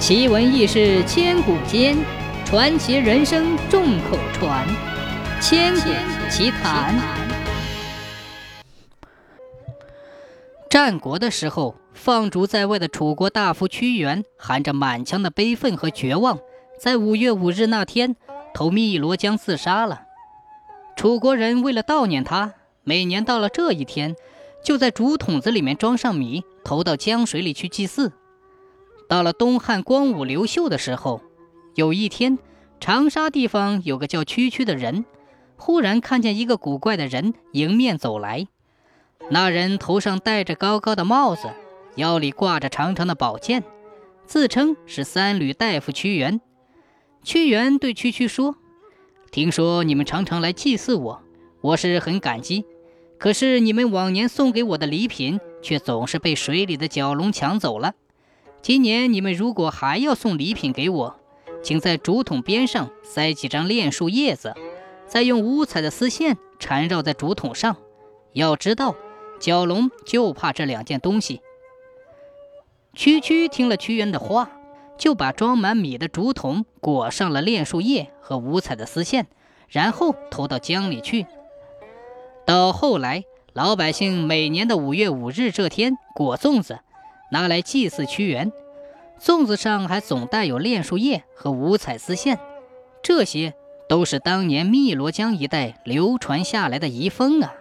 奇闻异事千古间，传奇人生众口传。千古奇谈。战国的时候，放逐在外的楚国大夫屈原，含着满腔的悲愤和绝望，在五月五日那天投汨罗江自杀了。楚国人为了悼念他，每年到了这一天，就在竹筒子里面装上米，投到江水里去祭祀。到了东汉光武刘秀的时候，有一天，长沙地方有个叫区区的人，忽然看见一个古怪的人迎面走来。那人头上戴着高高的帽子，腰里挂着长长的宝剑，自称是三闾大夫屈原。屈原对区区说：“听说你们常常来祭祀我，我是很感激。可是你们往年送给我的礼品，却总是被水里的蛟龙抢走了。”今年你们如果还要送礼品给我，请在竹筒边上塞几张炼树叶子，再用五彩的丝线缠绕在竹筒上。要知道，蛟龙就怕这两件东西。区区听了屈原的话，就把装满米的竹筒裹上了炼树叶和五彩的丝线，然后投到江里去。到后来，老百姓每年的五月五日这天裹粽子。拿来祭祀屈原，粽子上还总带有炼树叶和五彩丝线，这些都是当年汨罗江一带流传下来的遗风啊。